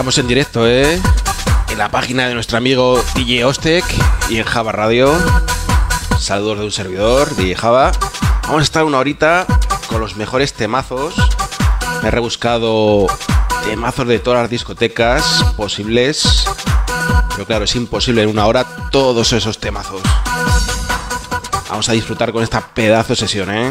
estamos en directo, ¿eh? En la página de nuestro amigo DJ Ostec y en Java Radio. Saludos de un servidor, DJ Java. Vamos a estar una horita con los mejores temazos. Me he rebuscado temazos de todas las discotecas posibles. Pero claro, es imposible en una hora todos esos temazos. Vamos a disfrutar con esta pedazo de sesión, ¿eh?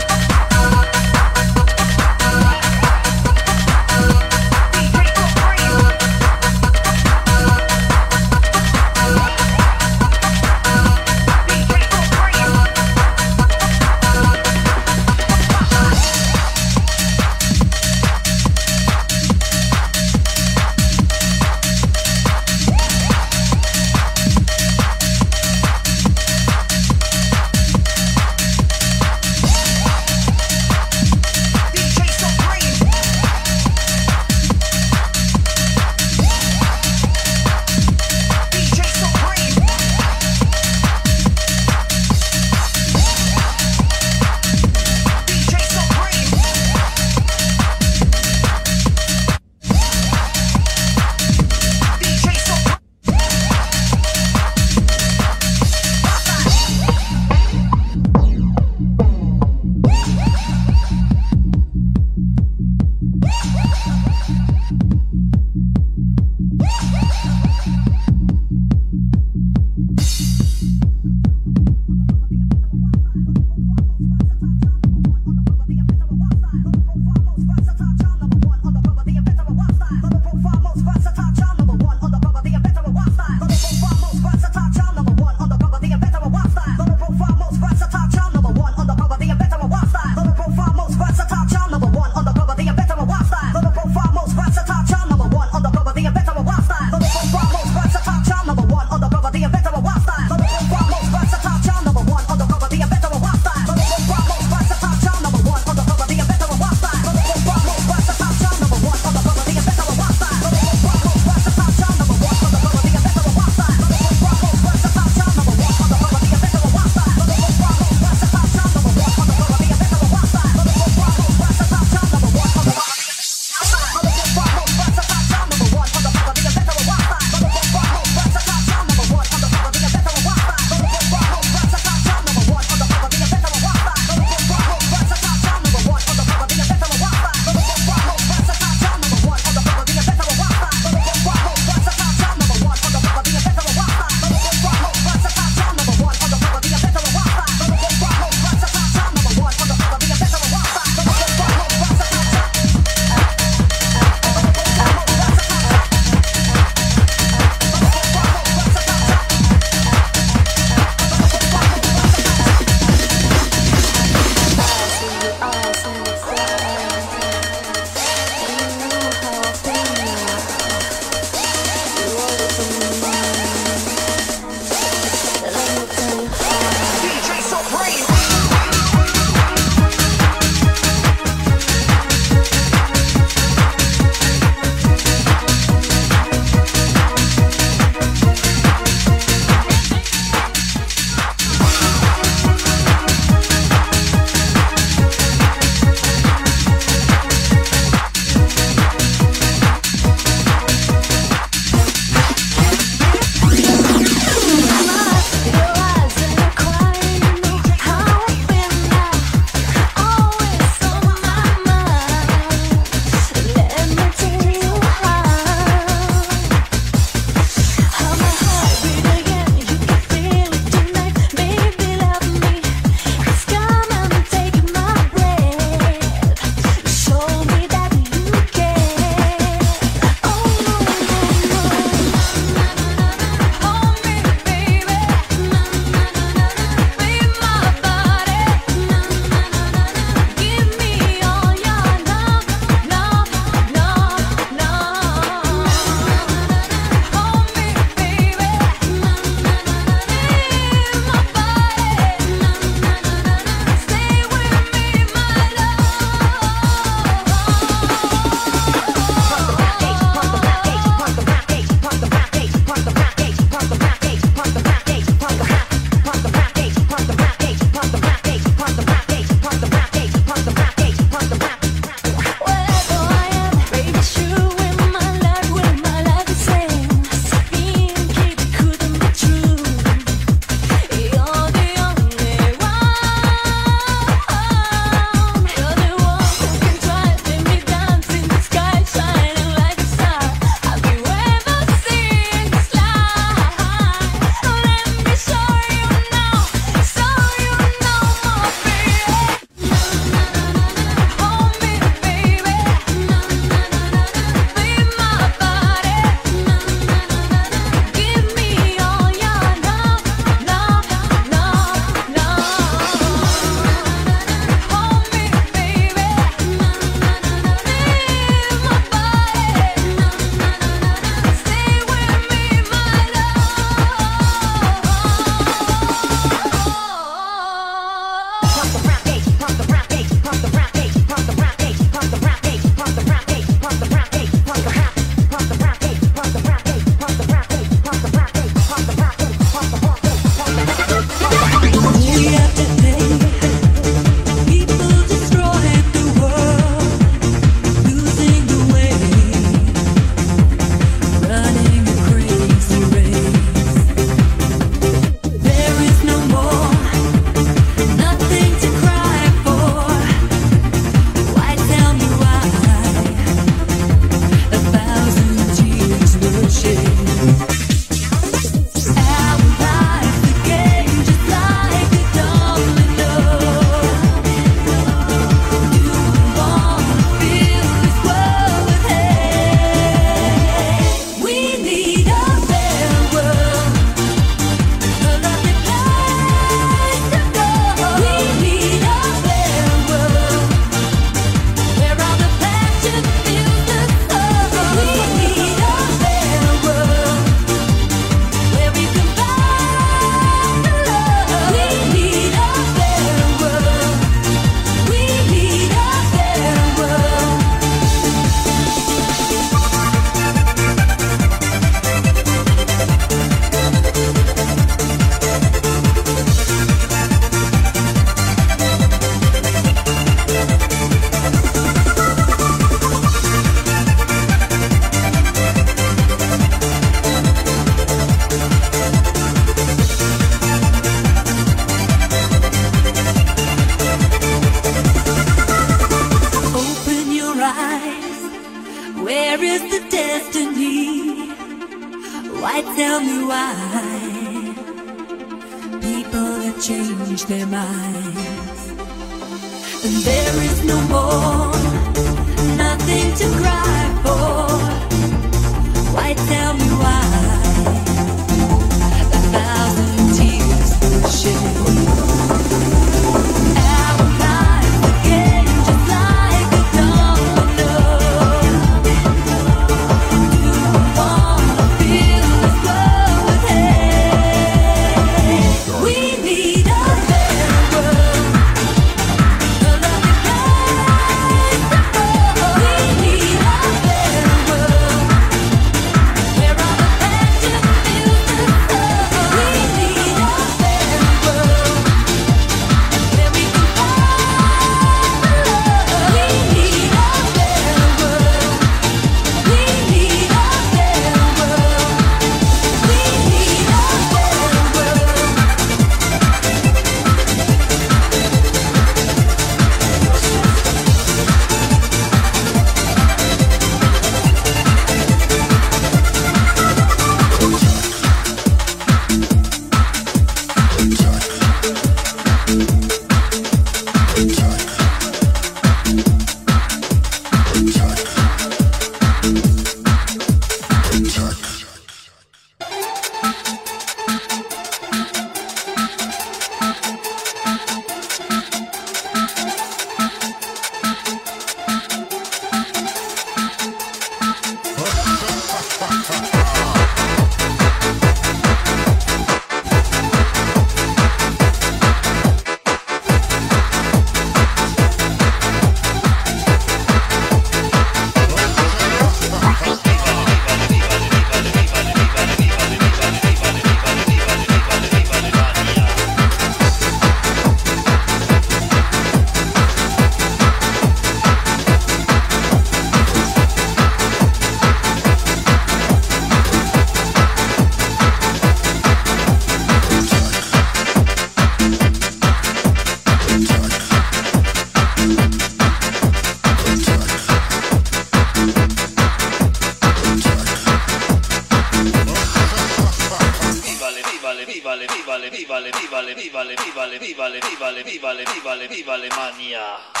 vívale, vívale, vívale, vívale, vívale, vívale, vívale, vívale, vívale, viva Alemania.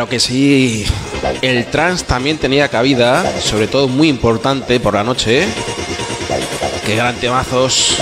Claro que sí. El trans también tenía cabida, sobre todo muy importante por la noche. Qué gran temazos.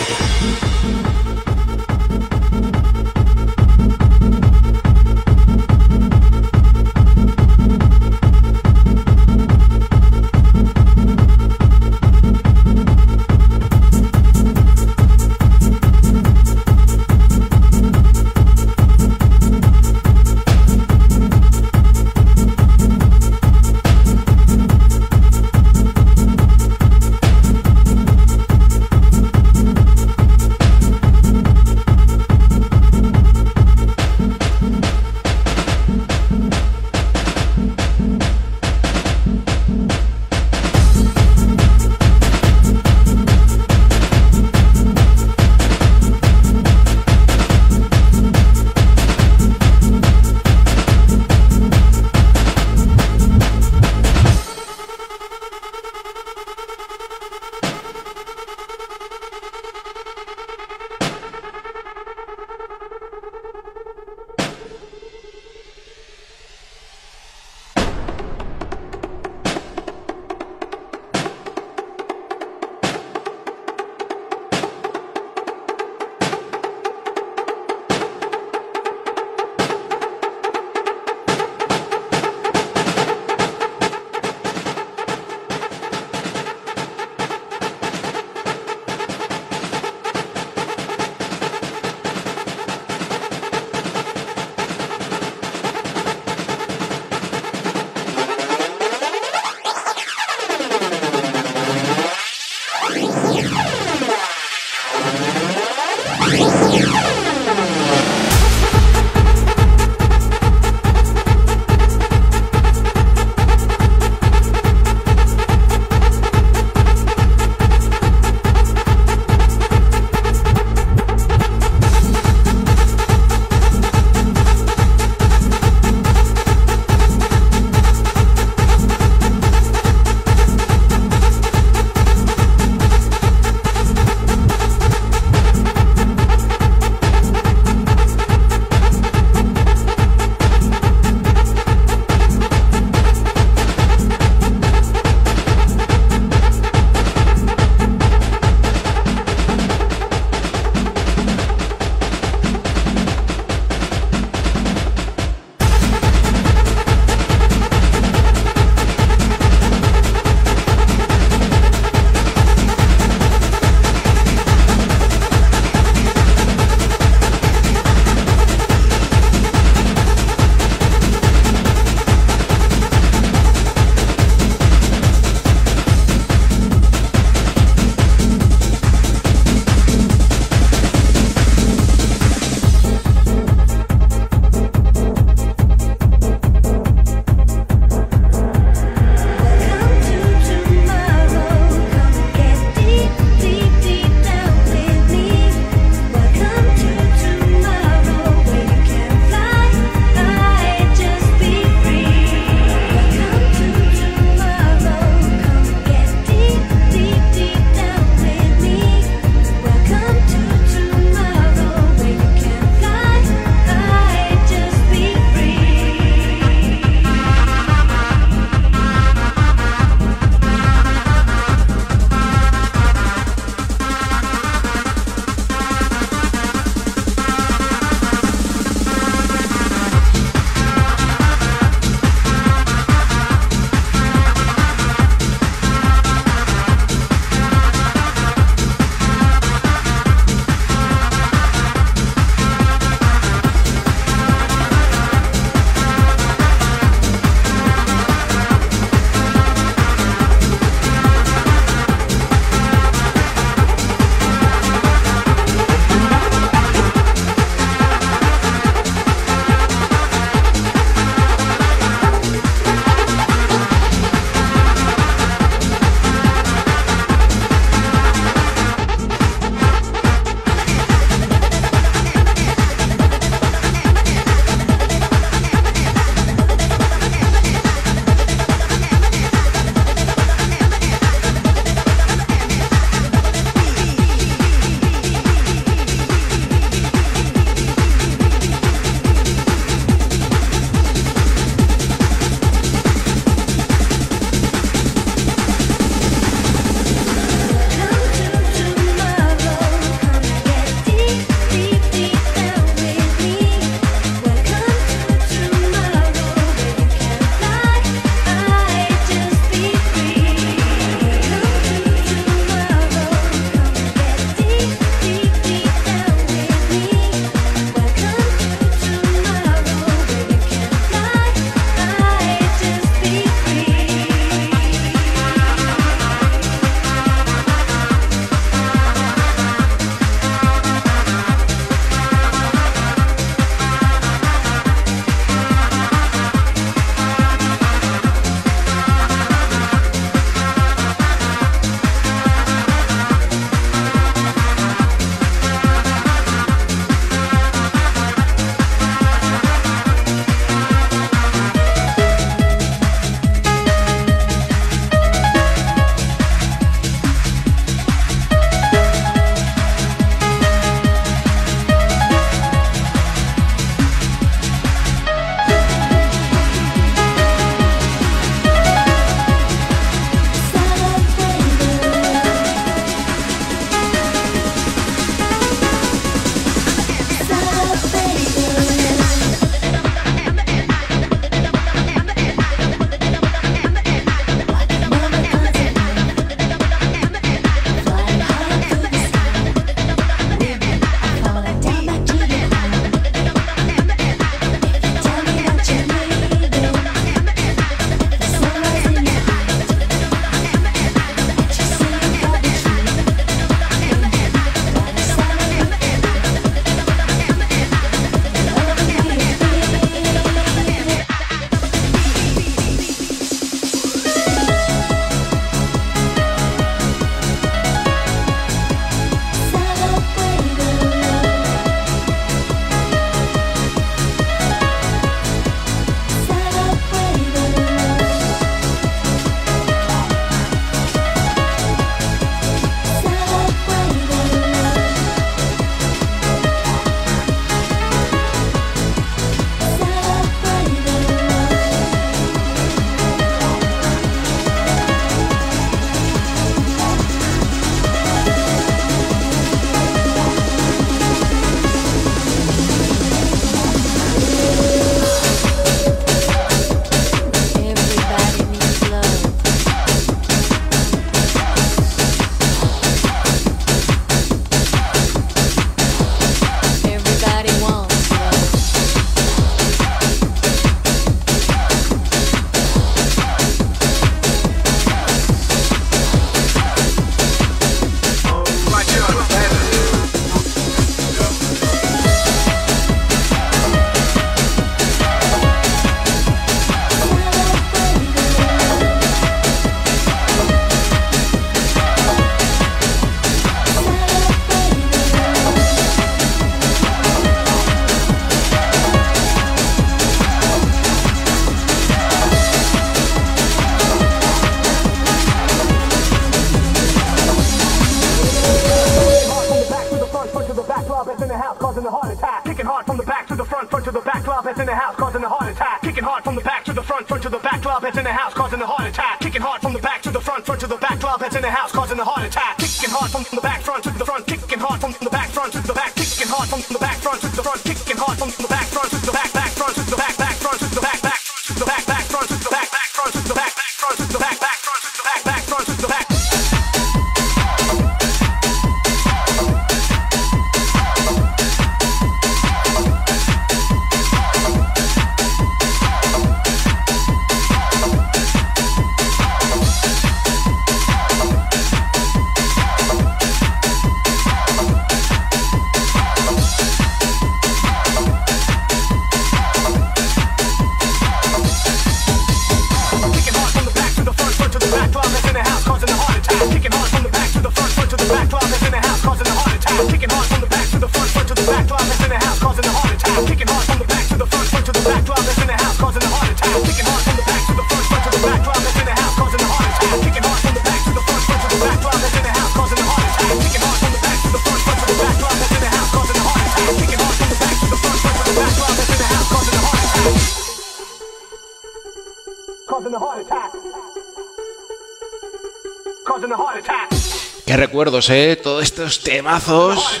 recuerdos, ¿eh? Todos estos temazos.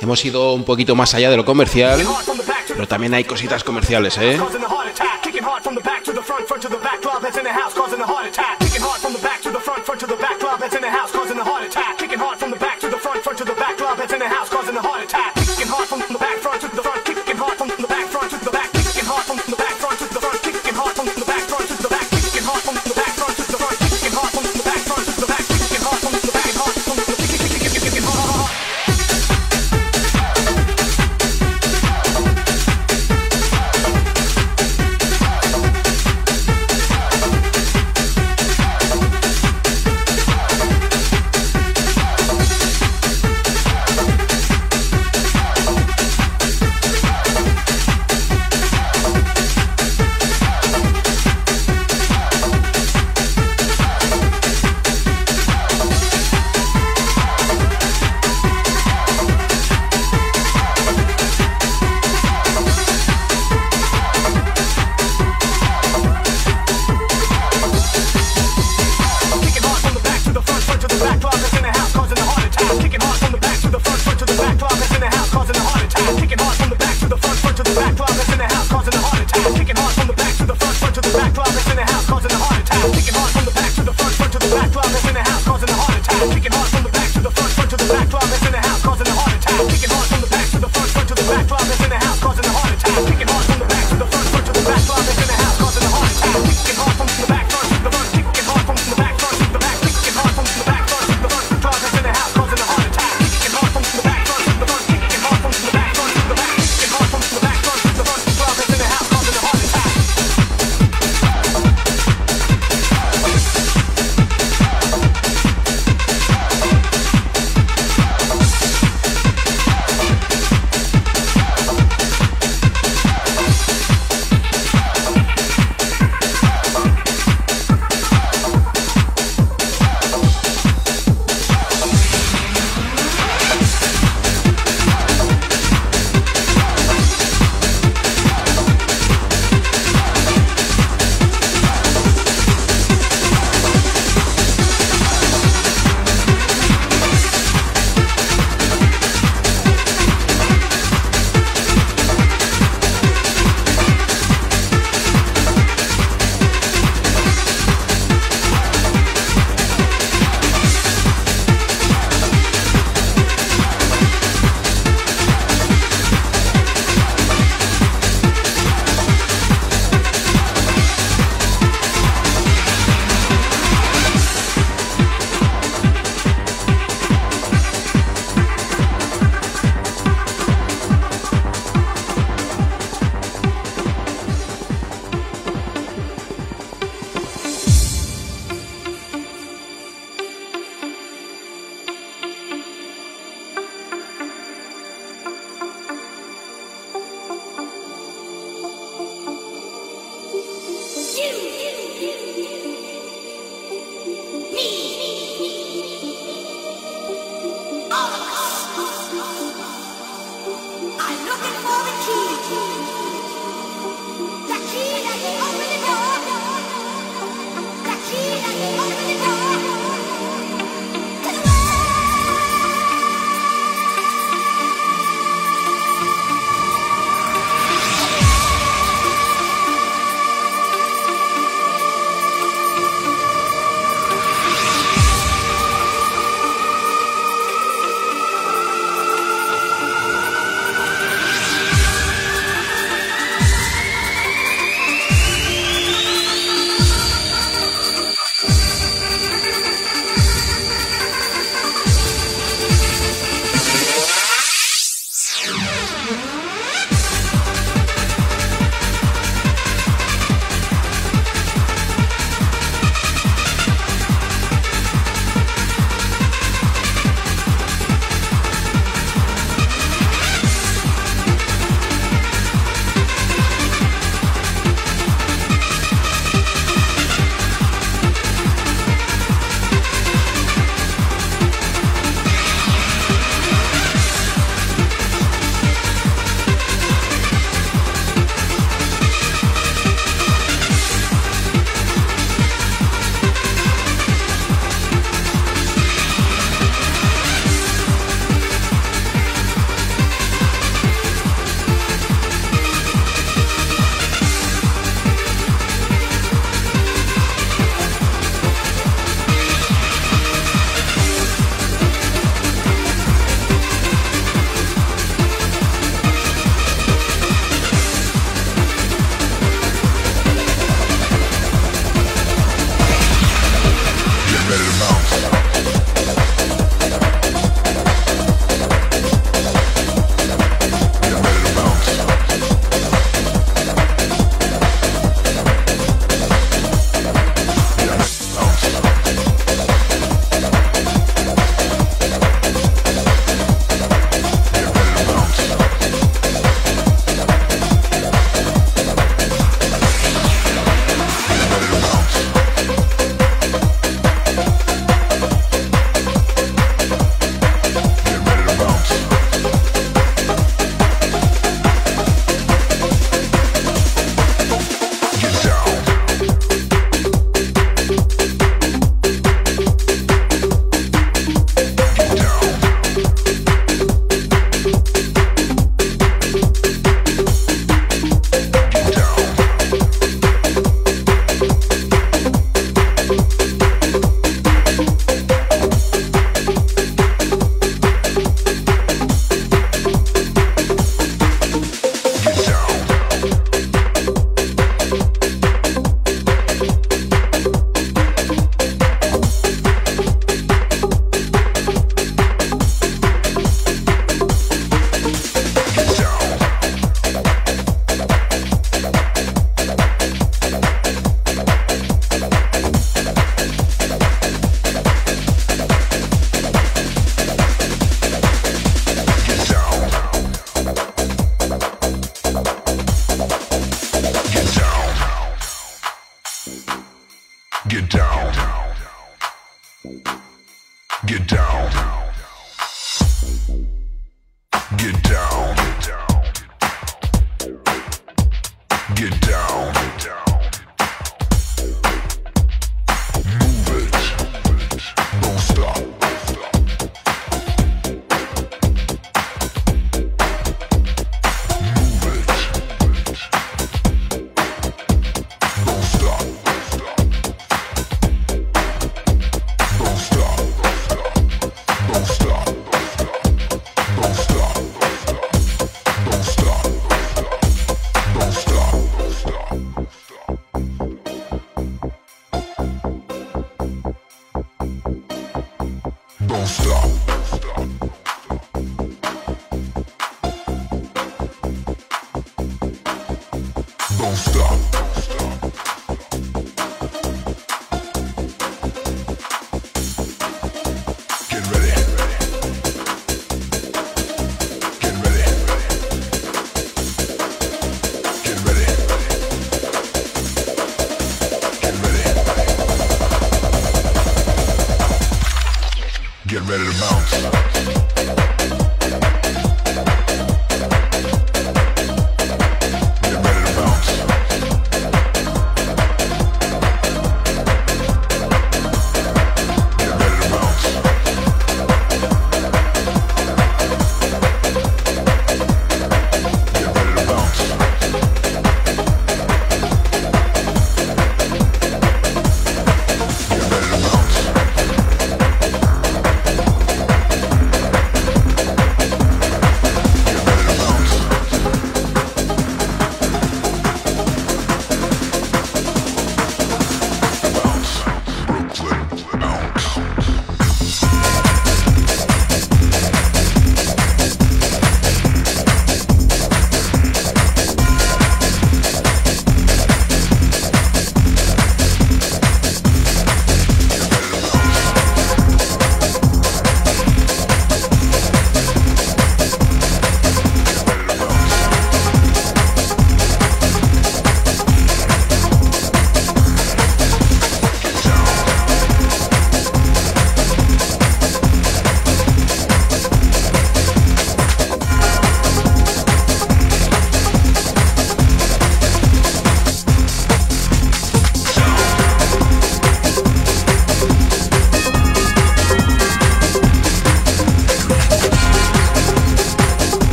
Hemos ido un poquito más allá de lo comercial, pero también hay cositas comerciales, ¿eh?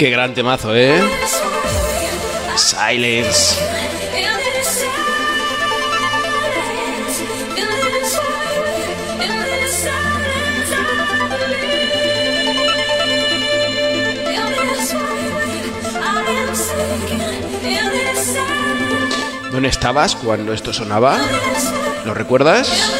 Qué gran temazo, ¿eh? Silence. ¿Dónde estabas cuando esto sonaba? ¿Lo recuerdas?